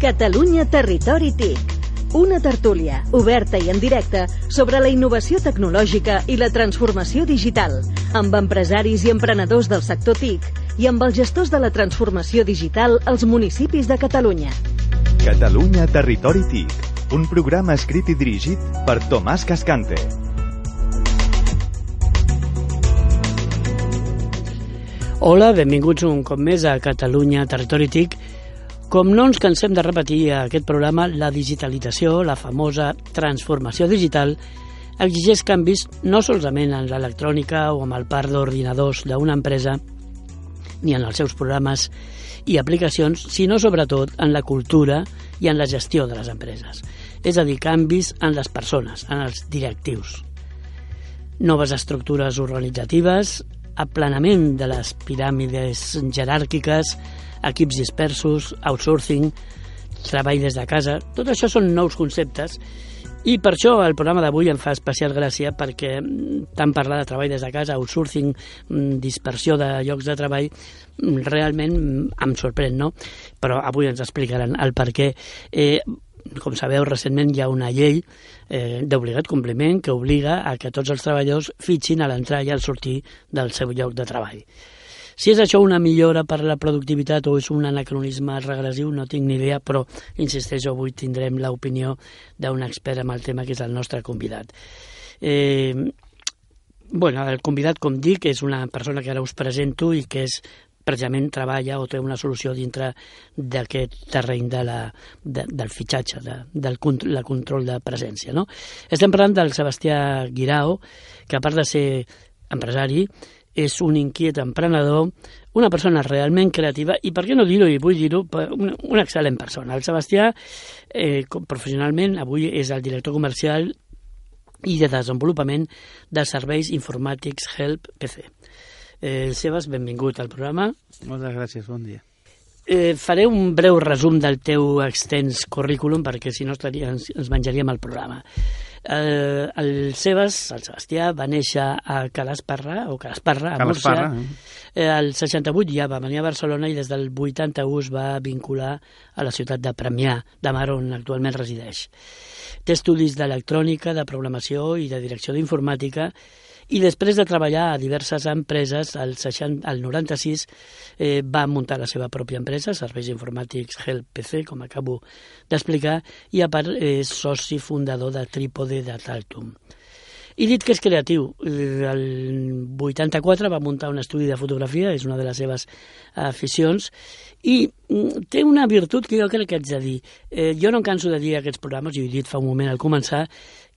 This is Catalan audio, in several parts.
Catalunya Territori TIC. Una tertúlia, oberta i en directe, sobre la innovació tecnològica i la transformació digital, amb empresaris i emprenedors del sector TIC i amb els gestors de la transformació digital als municipis de Catalunya. Catalunya Territori TIC, un programa escrit i dirigit per Tomàs Cascante. Hola, benvinguts un cop més a Catalunya Territori TIC. Com no ens cansem de repetir a aquest programa, la digitalització, la famosa transformació digital, exigeix canvis no solament en l'electrònica o amb el parc d'ordinadors d'una empresa, ni en els seus programes i aplicacions, sinó sobretot en la cultura i en la gestió de les empreses. És a dir, canvis en les persones, en els directius. Noves estructures organitzatives, aplanament de les piràmides jeràrquiques, equips dispersos, outsourcing, treball des de casa... Tot això són nous conceptes i per això el programa d'avui em fa especial gràcia perquè mm, tant parlar de treball des de casa, outsourcing, mm, dispersió de llocs de treball, mm, realment em sorprèn, no? Però avui ens explicaran el per què. Eh, com sabeu, recentment hi ha una llei eh, d'obligat compliment que obliga a que tots els treballadors fitxin a l'entrar i al sortir del seu lloc de treball. Si és això una millora per la productivitat o és un anacronisme regressiu, no tinc ni idea, però insisteixo, avui tindrem l'opinió d'un expert amb el tema, que és el nostre convidat. Eh, bueno, el convidat, com dic, és una persona que ara us presento i que és precisament treballa o té una solució dintre d'aquest terreny de la, de, del fitxatge, de, del la control de presència. No? Estem parlant del Sebastià Guirao, que a part de ser empresari, és un inquiet emprenedor, una persona realment creativa i, per què no dir-ho, i vull dir-ho, una, una excel·lent persona. El Sebastià, eh, professionalment, avui és el director comercial i de desenvolupament de serveis informàtics Help PC. Eh, Sebas, benvingut al programa. Moltes gràcies, bon dia. Eh, faré un breu resum del teu extens currículum perquè si no estaria, ens, ens menjaríem el programa. Eh, el Sebas, el Sebastià, va néixer a Calasparra, o Calasparra, a Múrcia. Eh, el 68 ja va venir a Barcelona i des del 81 es va vincular a la ciutat de Premià, de Mar, on actualment resideix. Té estudis d'electrònica, de programació i de direcció d'informàtica i després de treballar a diverses empreses, al, 60, al 96 eh, va muntar la seva pròpia empresa, Serveis Informàtics Help PC, com acabo d'explicar, i a part és soci fundador de Trípode de Taltum. I dit que és creatiu, eh, el 84 va muntar un estudi de fotografia, és una de les seves aficions, i mm, té una virtut que jo crec que haig de dir. Eh, jo no em canso de dir aquests programes, i ho he dit fa un moment al començar,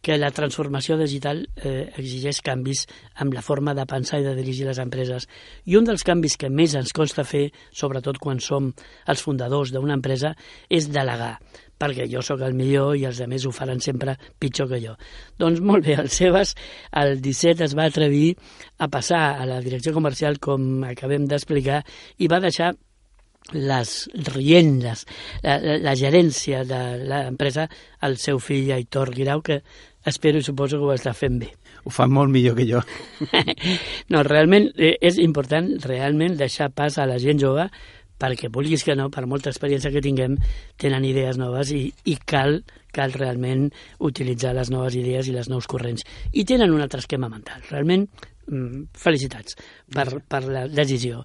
que la transformació digital eh, exigeix canvis amb la forma de pensar i de dirigir les empreses. I un dels canvis que més ens consta fer, sobretot quan som els fundadors d'una empresa, és delegar perquè jo sóc el millor i els altres ho faran sempre pitjor que jo. Doncs molt bé, el Sebas el 17 es va atrevir a passar a la direcció comercial, com acabem d'explicar, i va deixar les riendes, la, la, la gerència de l'empresa al seu fill Aitor Guirau, que espero i suposo que ho està fent bé. Ho fa molt millor que jo. no, realment eh, és important realment deixar pas a la gent jove perquè vulguis que no, per molta experiència que tinguem, tenen idees noves i, i cal, cal realment utilitzar les noves idees i les nous corrents. I tenen un altre esquema mental. Realment, mm, felicitats per, per la decisió.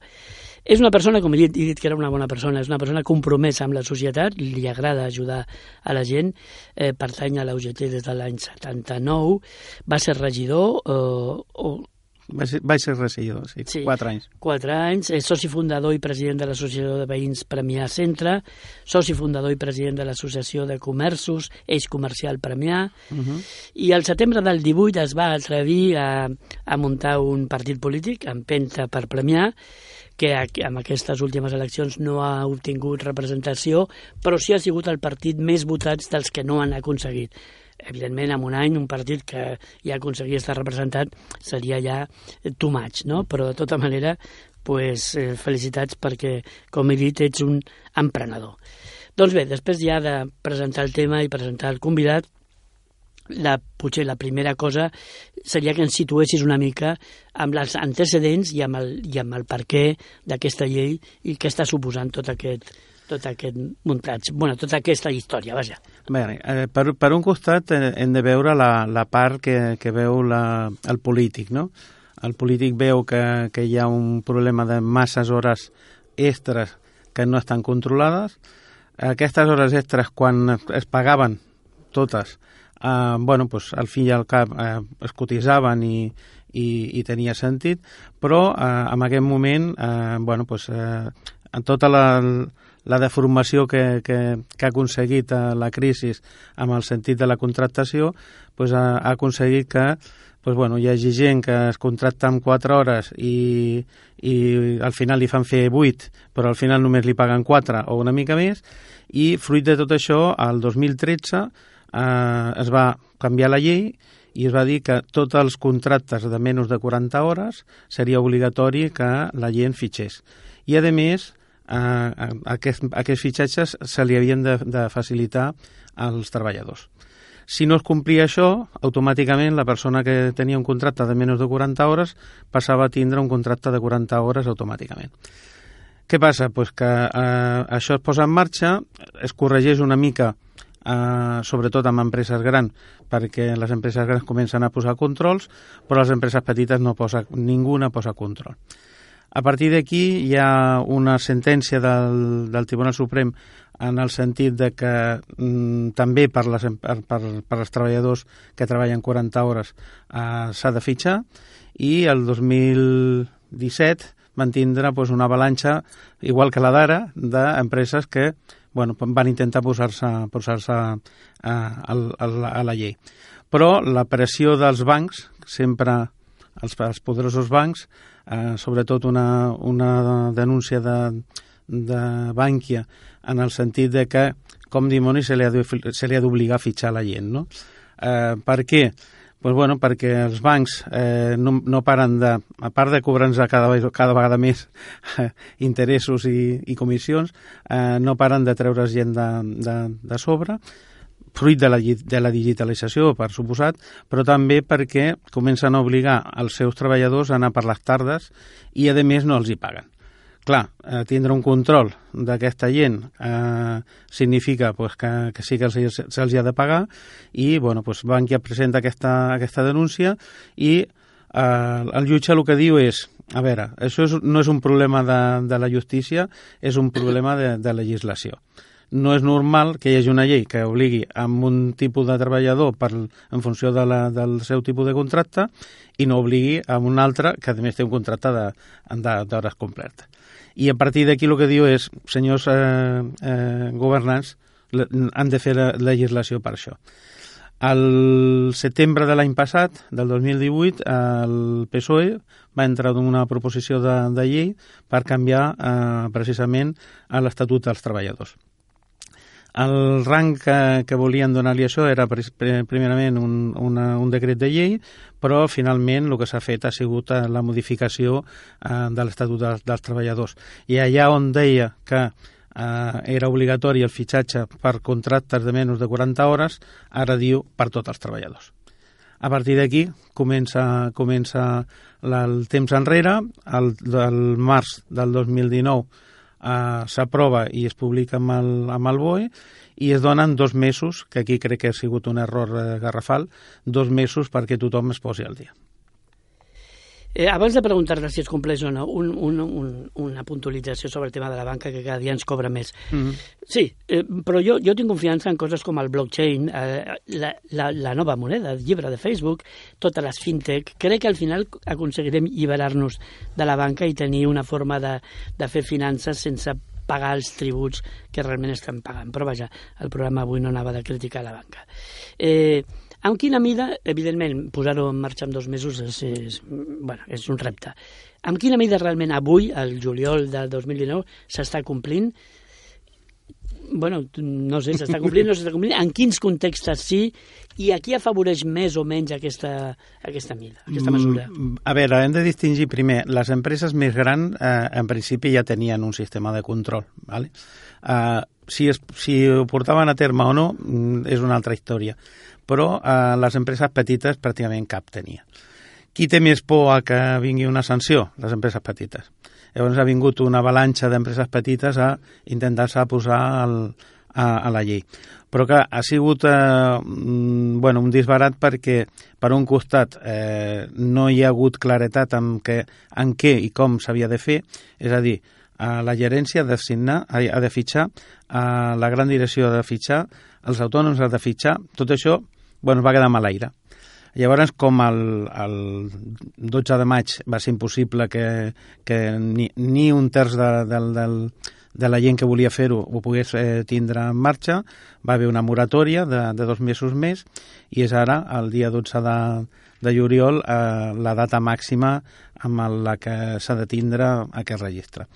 És una persona, com he dit, he dit que era una bona persona, és una persona compromesa amb la societat, li agrada ajudar a la gent, eh, pertany a la UGT des de l'any 79, va ser regidor eh, o va ser, va ser regidor, sí, sí, quatre anys. Quatre anys, és soci fundador i president de l'Associació de Veïns Premià Centre, soci fundador i president de l'Associació de Comerços, Eix Comercial Premià, uh -huh. i al setembre del 18 es va atrevir a, a muntar un partit polític, Empenta per Premià, que amb aquestes últimes eleccions no ha obtingut representació, però sí ha sigut el partit més votats dels que no han aconseguit. Evidentment, en un any, un partit que ja aconseguia estar representat seria ja too much, no? Però, de tota manera, pues, eh, felicitats perquè, com he dit, ets un emprenedor. Doncs bé, després ja de presentar el tema i presentar el convidat, la, potser la primera cosa seria que ens situessis una mica amb els antecedents i amb el, i amb el per què d'aquesta llei i què està suposant tot aquest, tot aquest muntatge, bueno, tota aquesta història, vaja. Bé, eh, per, per un costat eh, hem de veure la, la part que, que veu la, el polític, no? El polític veu que, que hi ha un problema de masses hores extres que no estan controlades. Aquestes hores extres, quan es pagaven totes, eh, bueno, pues, al fi i al cap eh, es cotitzaven i, i, i tenia sentit, però eh, en aquest moment, eh, bueno, pues, eh, en tota la, la deformació que, que, que ha aconseguit eh, la crisi amb el sentit de la contractació, pues, ha, ha aconseguit que pues, bueno, hi hagi gent que es contracta en 4 hores i, i al final li fan fer 8, però al final només li paguen 4 o una mica més, i fruit de tot això, el 2013 eh, es va canviar la llei i es va dir que tots els contractes de menys de 40 hores seria obligatori que la gent fitxés. I, a més, eh, aquest, aquests fitxatges se li havien de, de facilitar als treballadors. Si no es complia això, automàticament la persona que tenia un contracte de menys de 40 hores passava a tindre un contracte de 40 hores automàticament. Què passa? Pues que eh, això es posa en marxa, es corregeix una mica eh, sobretot amb empreses grans, perquè les empreses grans comencen a posar controls, però les empreses petites no posa, ningú no posa control. A partir d'aquí hi ha una sentència del, del Tribunal Suprem en el sentit de que mm, també per, les, per, per, per als treballadors que treballen 40 hores eh, s'ha de fitxar i el 2017 van tindre pues, una avalanxa, igual que la d'ara, d'empreses que bueno, van intentar posar-se posar, -se, eh, a, a, a la llei. Però la pressió dels bancs, sempre els, els poderosos bancs, eh, sobretot una, una denúncia de, de Bànquia en el sentit de que com dimoni se li ha d'obligar a fitxar la gent, no? Eh, per què? Pues bueno, perquè els bancs eh, no, no paren de, a part de cobrar-nos cada, cada vegada més eh, interessos i, i comissions, eh, no paren de treure's gent de, de, de sobre, fruit de la, de la digitalització, per suposat, però també perquè comencen a obligar els seus treballadors a anar per les tardes i, a més, no els hi paguen. Clar, eh, tindre un control d'aquesta gent eh, significa pues, que, que sí que se'ls se ha de pagar i bueno, pues, Bankia presenta aquesta, aquesta denúncia i eh, el jutge el que diu és a veure, això és, no és un problema de, de la justícia, és un problema de, de legislació no és normal que hi hagi una llei que obligui amb un tipus de treballador per, en funció de la, del seu tipus de contracte i no obligui a un altre que a més té un contracte d'hores completes. I a partir d'aquí el que diu és, senyors eh, eh, governants, han de fer la legislació per això. Al setembre de l'any passat, del 2018, el PSOE va entrar una proposició de, de llei per canviar eh, precisament l'Estatut dels Treballadors. El rang que, que volien donar-li això era primerament un, una, un decret de llei, però finalment el que s'ha fet ha sigut eh, la modificació eh, de l'Estatut dels, dels Treballadors. I allà on deia que eh, era obligatori el fitxatge per contractes de menys de 40 hores, ara diu per tots els treballadors. A partir d'aquí comença, comença el temps enrere, el, el març del 2019 eh, s'aprova i es publica amb el, amb el BOE i es donen dos mesos, que aquí crec que ha sigut un error eh, garrafal, dos mesos perquè tothom es posi al dia. Eh, abans de preguntar-te si es compleix o no, un, un, un, una puntualització sobre el tema de la banca que cada dia ens cobra més. Mm -hmm. Sí, eh, però jo, jo tinc confiança en coses com el blockchain, eh, la, la, la nova moneda, el llibre de Facebook, totes les fintech. Crec que al final aconseguirem alliberar-nos de la banca i tenir una forma de, de fer finances sense pagar els tributs que realment estan pagant. Però vaja, el programa avui no anava de criticar la banca. Eh, amb quina mida, evidentment, posar-ho en marxa en dos mesos és, és, bueno, és un repte. Amb quina mida realment avui, el juliol del 2019, s'està complint? bueno, no sé, s'està complint, no s'està complint, en quins contextes sí, i a qui afavoreix més o menys aquesta, aquesta mida, aquesta mesura? Mm, a veure, hem de distingir primer, les empreses més grans eh, en principi ja tenien un sistema de control, ¿vale? Eh, si, es, si ho portaven a terme o no mm, és una altra història però eh, les empreses petites pràcticament cap tenia. Qui té més por a que vingui una sanció? Les empreses petites. Llavors ha vingut una avalanxa d'empreses petites a intentar-se posar al, a, a la llei. Però que ha sigut eh, bueno, un disbarat perquè, per un costat, eh, no hi ha hagut claretat en, que, en què i com s'havia de fer, és a dir, a la gerència ha de signar, ha de fitxar, a la gran direcció ha de fitxar, els autònoms ha de fitxar, tot això bueno, va quedar mal aire. Llavors, com el, el 12 de maig va ser impossible que, que ni, ni un terç de, de, del, de la gent que volia fer-ho ho pogués eh, tindre en marxa, va haver una moratòria de, de dos mesos més i és ara, el dia 12 de, de juliol, eh, la data màxima amb la que s'ha de tindre aquest registre.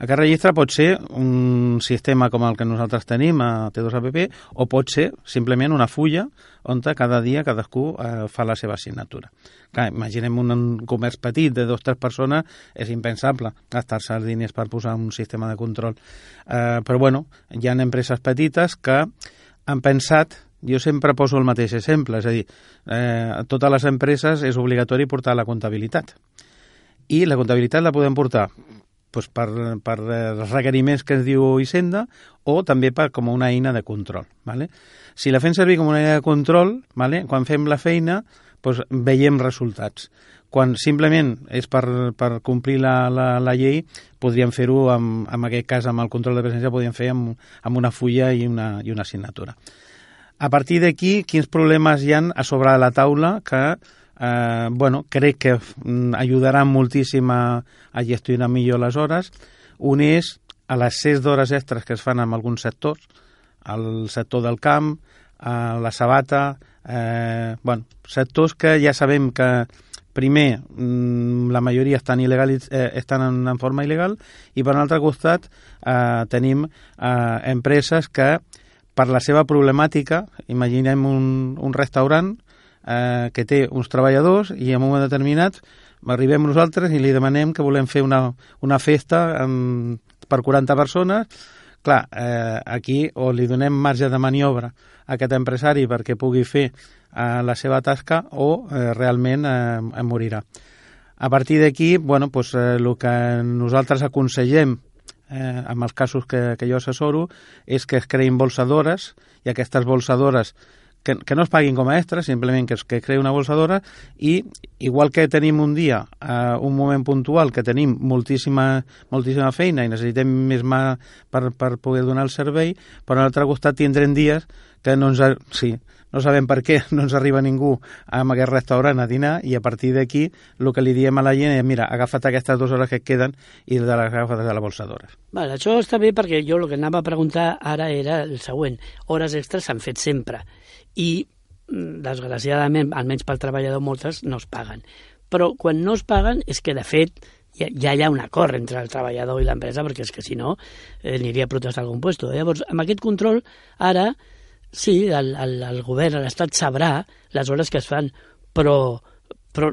Aquest registre pot ser un sistema com el que nosaltres tenim a T2APP o pot ser simplement una fulla on cada dia cadascú eh, fa la seva assignatura. Clar, imaginem un comerç petit de dues o tres persones, és impensable gastar-se els diners per posar un sistema de control. Eh, però bueno, hi ha empreses petites que han pensat jo sempre poso el mateix exemple, és a dir, eh, a totes les empreses és obligatori portar la comptabilitat. I la comptabilitat la podem portar doncs per, per els requeriments que ens diu Hisenda o també per, com una eina de control. Vale? Si la fem servir com una eina de control, vale? quan fem la feina doncs veiem resultats. Quan simplement és per, per complir la, la, la llei, podríem fer-ho, en, en aquest cas, amb el control de presència, podríem fer amb, amb una fulla i una, i una assignatura. A partir d'aquí, quins problemes hi han a sobre de la taula que eh, bueno, crec que mm, ajudarà moltíssim a, a gestionar millor les hores. Un és a les 6 d'hores extres que es fan en alguns sectors, al sector del camp, a la sabata, eh, bueno, sectors que ja sabem que primer, mm, la majoria estan, il·legals, eh, estan en, en forma il·legal i per un altre costat eh, tenim eh, empreses que per la seva problemàtica, imaginem un, un restaurant eh, que té uns treballadors i en un moment determinat arribem nosaltres i li demanem que volem fer una, una festa amb, per 40 persones, clar, eh, aquí o li donem marge de maniobra a aquest empresari perquè pugui fer eh, la seva tasca o eh, realment eh, morirà. A partir d'aquí, bueno, pues, eh, el que nosaltres aconsellem eh, amb els casos que, que jo assessoro és que es creïn bolsadores i aquestes bolsadores que, que no es paguin com a extra, simplement que es que creï una bolsadora i igual que tenim un dia, eh, un moment puntual que tenim moltíssima, moltíssima feina i necessitem més mà per, per poder donar el servei, per a l'altre costat tindrem dies que no ens... Sí, no sabem per què no ens arriba ningú a aquest restaurant a dinar i a partir d'aquí el que li diem a la gent és mira, agafa't aquestes dues hores que et queden i de les agafes de la bolsadora. Vale, això està bé perquè jo el que anava a preguntar ara era el següent. Hores extres s'han fet sempre i mm, desgraciadament, almenys pel treballador, moltes no es paguen. Però quan no es paguen és que, de fet, ja, ja hi ha un acord entre el treballador i l'empresa, perquè és que si no eh, aniria a protestar algun puesto. Llavors, amb aquest control, ara, sí, el, el, el govern, l'Estat sabrà les hores que es fan, però però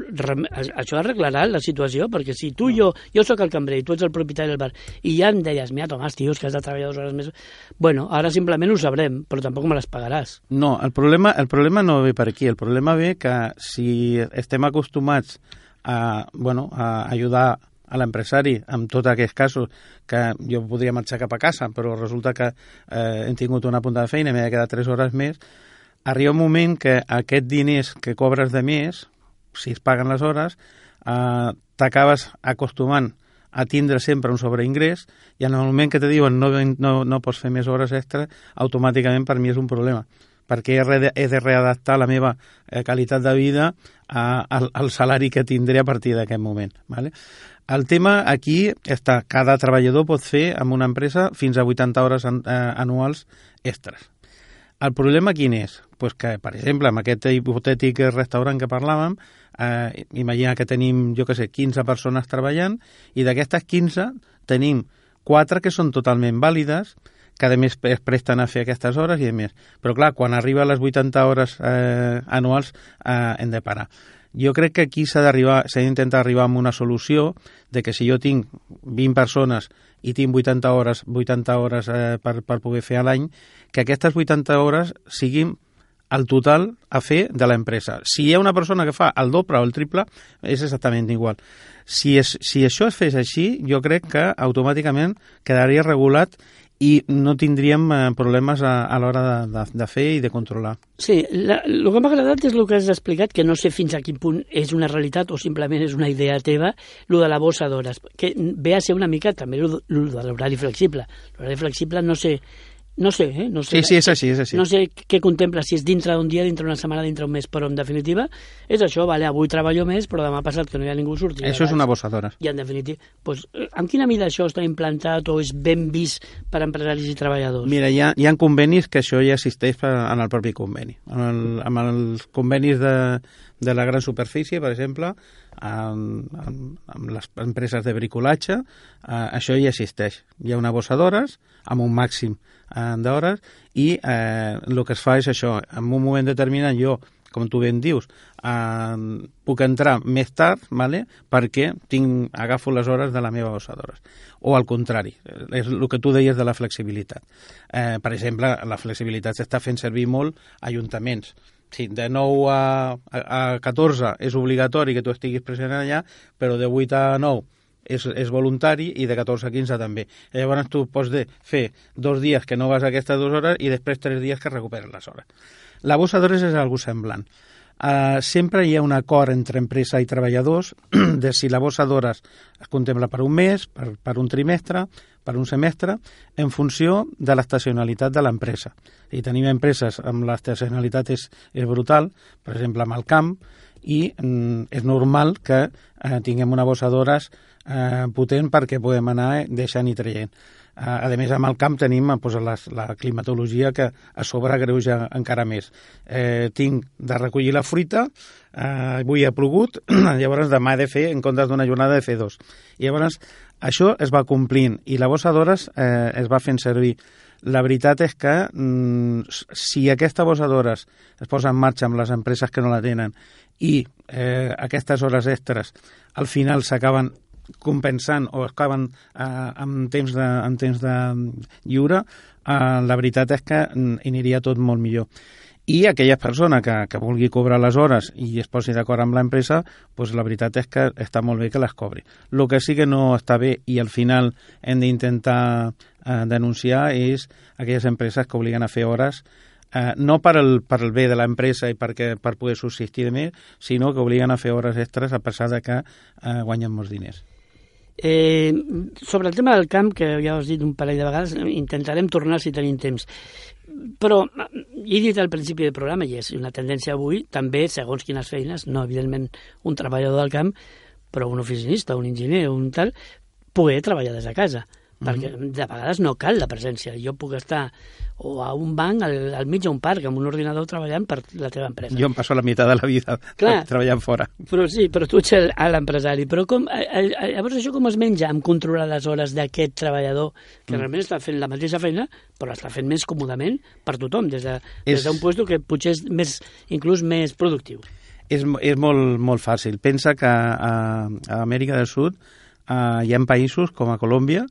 això arreglarà la situació, perquè si tu i jo, jo sóc el cambrer i tu ets el propietari del bar, i ja em deies, mira, Tomàs, tio, que has de treballar dues hores més... Bueno, ara simplement ho sabrem, però tampoc me les pagaràs. No, el problema, el problema no ve per aquí, el problema ve que si estem acostumats a, bueno, a ajudar a l'empresari en tots aquests casos que jo podria marxar cap a casa però resulta que eh, hem tingut una punta de feina i m'he de quedar 3 hores més arriba un moment que aquests diners que cobres de més si es paguen les hores, eh, t'acabes acostumant a tindre sempre un sobreingrés i en el moment que te diuen no, no, no pots fer més hores extra, automàticament per mi és un problema perquè he de readaptar la meva eh, qualitat de vida a, al, al salari que tindré a partir d'aquest moment. Vale? El tema aquí està, cada treballador pot fer amb una empresa fins a 80 hores eh, anuals extres. El problema quin és? Pues que, per exemple, amb aquest hipotètic restaurant que parlàvem, eh, imagina que tenim, jo que sé, 15 persones treballant i d'aquestes 15 tenim 4 que són totalment vàlides, que a més es presten a fer aquestes hores i a més. Però clar, quan arriba a les 80 hores eh, anuals eh, hem de parar. Jo crec que aquí s'ha d'arribar, s'ha d'intentar arribar a una solució de que si jo tinc 20 persones i tinc 80 hores, 80 hores eh, per, per poder fer a l'any, que aquestes 80 hores siguin el total a fer de l'empresa. Si hi ha una persona que fa el doble o el triple, és exactament igual. Si, és, si això es fes així, jo crec que automàticament quedaria regulat i no tindríem eh, problemes a, a l'hora de, de, de fer i de controlar. Sí, la, el que m'ha agradat és el que has explicat, que no sé fins a quin punt és una realitat o simplement és una idea teva, el de la bossa d'hores, que ve a ser una mica també el de l'horari flexible. L'horari flexible no sé no sé, eh? No sé, sí, sí, és així, és així. No sé què contempla, si és dintre d'un dia, dintre d'una setmana, dintre d'un mes, però en definitiva és això, vale, avui treballo més, però demà passat que no hi ha ningú sortir. Això és una bossa d'hores. I en definitiva, pues, eh, amb quina mida això està implantat o és ben vist per empresaris i treballadors? Mira, hi ha, hi ha convenis que això ja existeix en el propi conveni. Amb, el, amb els convenis de, de la gran superfície, per exemple, amb, amb, amb les empreses de bricolatge, eh, això ja existeix. Hi ha una bossa d'hores amb un màxim eh, d'hores i eh, el que es fa és això, en un moment determinat jo com tu ben dius, eh, puc entrar més tard vale? perquè tinc, agafo les hores de la meva bossa d'hores. O al contrari, és el que tu deies de la flexibilitat. Eh, per exemple, la flexibilitat s'està fent servir molt a ajuntaments. Sí, de 9 a, a, a 14 és obligatori que tu estiguis present allà, però de 8 a 9 és, és voluntari i de 14 a 15 també. Llavors tu pots de fer dos dies que no vas a aquestes dues hores i després tres dies que recuperes les hores. La bossa d'hores és algo semblant. Uh, sempre hi ha un acord entre empresa i treballadors de si la bossa d'hores es contempla per un mes, per, per un trimestre, per un semestre, en funció de l'estacionalitat de l'empresa. I tenim empreses amb l'estacionalitat és, és brutal, per exemple, amb el camp, i mm, és normal que eh, tinguem una bossa d'hores eh, potent perquè podem anar deixant i traient. Eh, a més, amb el camp tenim pues, la, la climatologia que a sobre greuja encara més. Eh, tinc de recollir la fruita, eh, avui ha plogut, llavors demà he de fer, en comptes d'una jornada, de fer dos. I llavors això es va complint i la bossa d'hores eh, es va fent servir. La veritat és que mm, si aquesta bossa d'hores es posa en marxa amb les empreses que no la tenen i eh, aquestes hores extres al final s'acaben compensant o acaben eh, amb, temps de, amb temps de lliure, eh, la veritat és que aniria tot molt millor. I aquella persona que, que vulgui cobrar les hores i es posi d'acord amb l'empresa, pues la veritat és que està molt bé que les cobri. El que sí que no està bé i al final hem d'intentar eh, denunciar és aquelles empreses que obliguen a fer hores eh, no per el, per el bé de l'empresa i perquè, per poder subsistir de més, sinó que obliguen a fer hores extres a pesar de que eh, guanyen molts diners. Eh, sobre el tema del camp, que ja ho has dit un parell de vegades, intentarem tornar si tenim temps. Però he dit al principi del programa, i és una tendència avui, també, segons quines feines, no evidentment un treballador del camp, però un oficinista, un enginyer, un tal, poder treballar des de casa perquè mm -hmm. de vegades no cal la presència. Jo puc estar o a un banc al, al mig d'un parc amb un ordinador treballant per la teva empresa. Jo em passo la meitat de la vida Clar, treballant fora. Però sí, però tu ets l'empresari. Però com, llavors això com es menja amb controlar les hores d'aquest treballador que mm. realment està fent la mateixa feina però està fent més còmodament per tothom des d'un de, és... puesto que potser és més, inclús més productiu. És, és molt, molt fàcil. Pensa que a, a Amèrica del Sud uh, hi ha països com a Colòmbia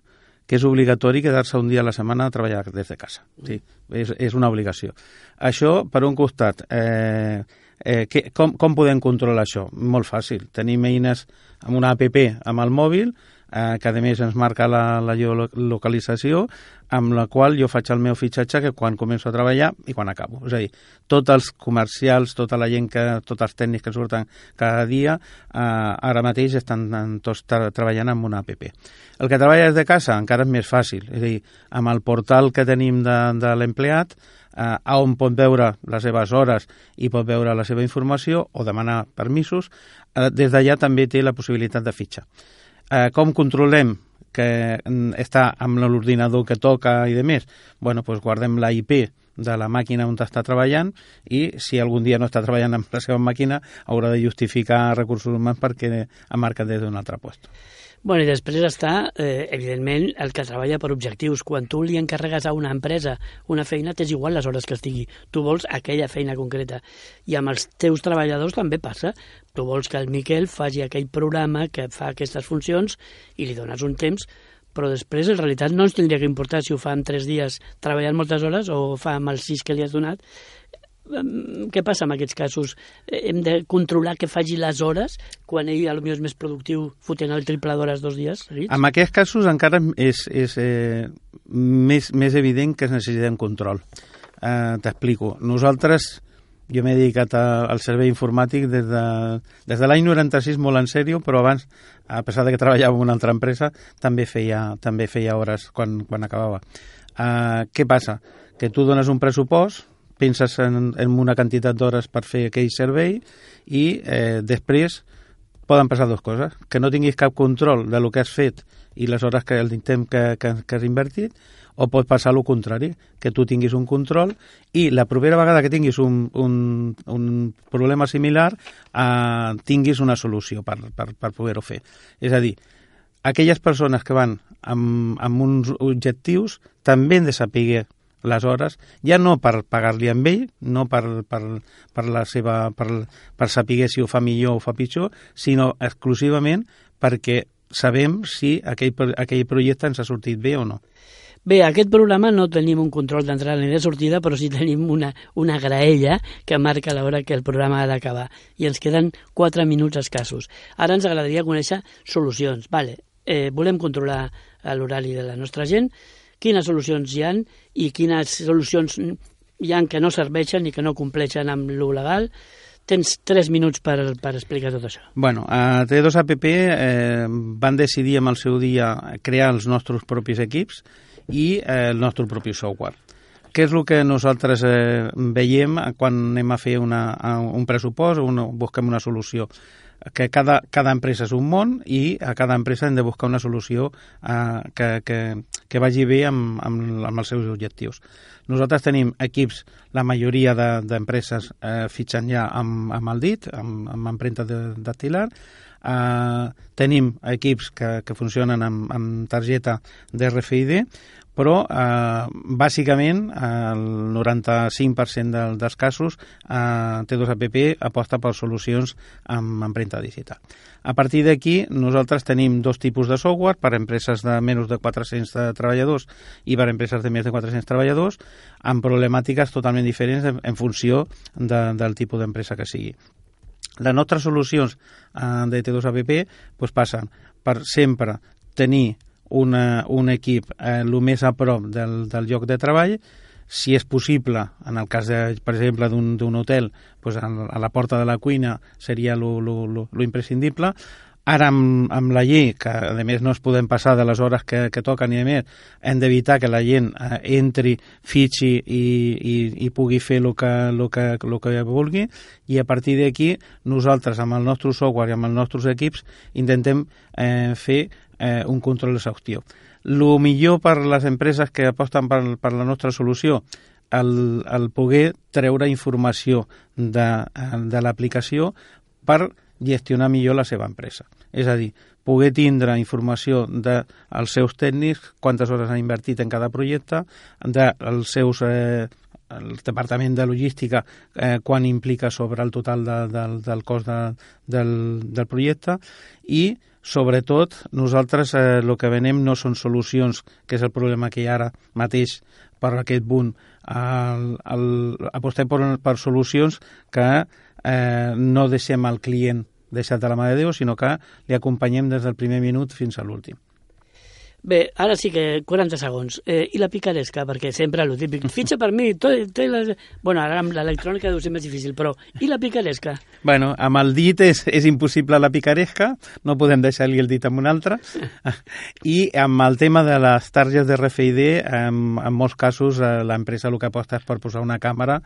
que és obligatori quedar-se un dia a la setmana a treballar des de casa. Sí, és, és una obligació. Això, per un costat, eh, eh, que, com, com podem controlar això? Molt fàcil. Tenim eines amb una app amb el mòbil eh, que a més ens marca la, la geolocalització, amb la qual jo faig el meu fitxatge que quan començo a treballar i quan acabo. És a dir, tots els comercials, tota la gent, que, tots els tècnics que surten cada dia, eh, ara mateix estan tots treballant amb una app. El que treballa des de casa encara és més fàcil, és a dir, amb el portal que tenim de, de l'empleat, eh, on pot veure les seves hores i pot veure la seva informació o demanar permisos, eh, des d'allà també té la possibilitat de fitxar. Eh, com controlem que mm, està amb l'ordinador que toca i de més? Bueno, doncs guardem la IP de la màquina on està treballant i si algun dia no està treballant amb la seva màquina haurà de justificar recursos humans perquè ha marcat des d'un altre lloc. Bueno, i després està, eh, evidentment, el que treballa per objectius. Quan tu li encarregues a una empresa una feina, t'és igual les hores que estigui. Tu vols aquella feina concreta. I amb els teus treballadors també passa. Tu vols que el Miquel faci aquell programa que fa aquestes funcions i li dones un temps però després en realitat no ens tindria que importar si ho fa en tres dies treballant moltes hores o fa amb els sis que li has donat què passa en aquests casos? Eh, Hem de controlar que faci les hores quan ell potser és més productiu fotent el triple d'hores dos dies seguits? En aquests casos encara és, és eh, més, més evident que es necessitem control. Eh, T'explico. Nosaltres, jo m'he dedicat a, al servei informàtic des de, des de l'any 96 molt en sèrio, però abans, a pesar de que treballava en una altra empresa, també feia, també feia hores quan, quan acabava. Eh, què passa? Que tu dones un pressupost, penses en, en una quantitat d'hores per fer aquell servei i eh, després poden passar dues coses. Que no tinguis cap control de lo que has fet i les hores que el temps que, que, que has invertit, o pot passar el contrari, que tu tinguis un control i la propera vegada que tinguis un, un, un problema similar eh, tinguis una solució per, per, per poder-ho fer. És a dir, aquelles persones que van amb, amb uns objectius també han de saber les hores, ja no per pagar-li amb ell, no per, per, per, la seva, per, per saber si ho fa millor o fa pitjor, sinó exclusivament perquè sabem si aquell, aquell projecte ens ha sortit bé o no. Bé, aquest programa no tenim un control d'entrada ni de sortida, però sí tenim una, una graella que marca l'hora que el programa ha d'acabar. I ens queden 4 minuts escassos. Ara ens agradaria conèixer solucions. Vale, eh, volem controlar l'horari de la nostra gent, quines solucions hi han i quines solucions hi han que no serveixen i que no compleixen amb lo legal. Tens 3 minuts per, per explicar tot això. Bueno, a T2APP eh, van decidir amb el seu dia crear els nostres propis equips i eh, el nostre propi software. Què és el que nosaltres eh, veiem quan anem a fer una, un pressupost o una, busquem una solució? Que cada, cada empresa és un món i a cada empresa hem de buscar una solució eh, que, que, que vagi bé amb, amb, amb els seus objectius. Nosaltres tenim equips, la majoria d'empreses de, eh, fitxant ja amb, amb el dit, amb, amb empremta dactilar, eh, tenim equips que, que funcionen amb, amb targeta d'RFID, però eh, bàsicament el 95% del, dels casos eh, T2APP aposta per solucions amb empremta digital. A partir d'aquí, nosaltres tenim dos tipus de software per empreses de menys de 400 de treballadors i per empreses de més de 400 treballadors amb problemàtiques totalment diferents en, en funció de, del tipus d'empresa que sigui. Les nostres solucions eh, de T2APP pues, passen per sempre tenir una, un equip eh, el més a prop del, del lloc de treball, si és possible, en el cas, de, per exemple, d'un hotel, doncs a, la porta de la cuina seria lo, lo, lo, lo imprescindible. Ara, amb, amb la llei, que a més no es podem passar de les hores que, que toquen i a més, hem d'evitar que la gent eh, entri, fitxi i, i, i pugui fer el que, lo que, lo que vulgui i a partir d'aquí nosaltres amb el nostre software i amb els nostres equips intentem eh, fer eh, un control exhaustiu. Lo millor per les empreses que aposten per, per la nostra solució el, el poder treure informació de, de l'aplicació per gestionar millor la seva empresa. És a dir, poder tindre informació dels de seus tècnics, quantes hores han invertit en cada projecte, dels seus eh, el departament de logística eh, quan implica sobre el total de, de, del cost de, del, del projecte i sobretot nosaltres eh, el que venem no són solucions, que és el problema que hi ha ara mateix per aquest punt. El, el, apostem per, per solucions que eh, no deixem al client deixat de la mà de Déu, sinó que li acompanyem des del primer minut fins a l'últim. Bé, ara sí que 40 segons. Eh, I la picaresca, perquè sempre el típic, fitxa per mi, tot, tot les... Bueno, ara amb l'electrònica deu ser més difícil, però i la picaresca? Bueno, amb el dit és, és impossible la picaresca, no podem deixar-li el dit amb un altre. I amb el tema de les targes de RFID, en, en molts casos eh, l'empresa el que aposta és per posar una càmera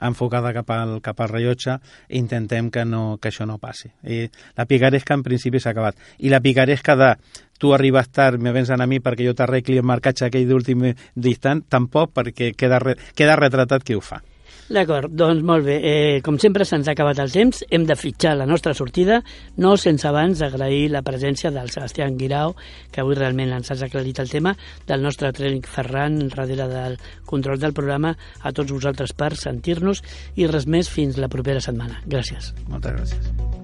enfocada cap al, cap al rellotge i intentem que, no, que això no passi. I la picaresca en principi s'ha acabat. I la picaresca de tu arribes tard, me vens a mi perquè jo t'arregli el marcatge aquell d'últim distant, tampoc perquè queda, re, queda retratat qui ho fa. D'acord, doncs molt bé. Eh, com sempre se'ns ha acabat el temps, hem de fitxar la nostra sortida, no sense abans agrair la presència del Sebastián Guirao, que avui realment ens has aclarit el tema, del nostre tècnic Ferran, darrere del control del programa, a tots vosaltres per sentir-nos i res més fins la propera setmana. Gràcies. Moltes gràcies.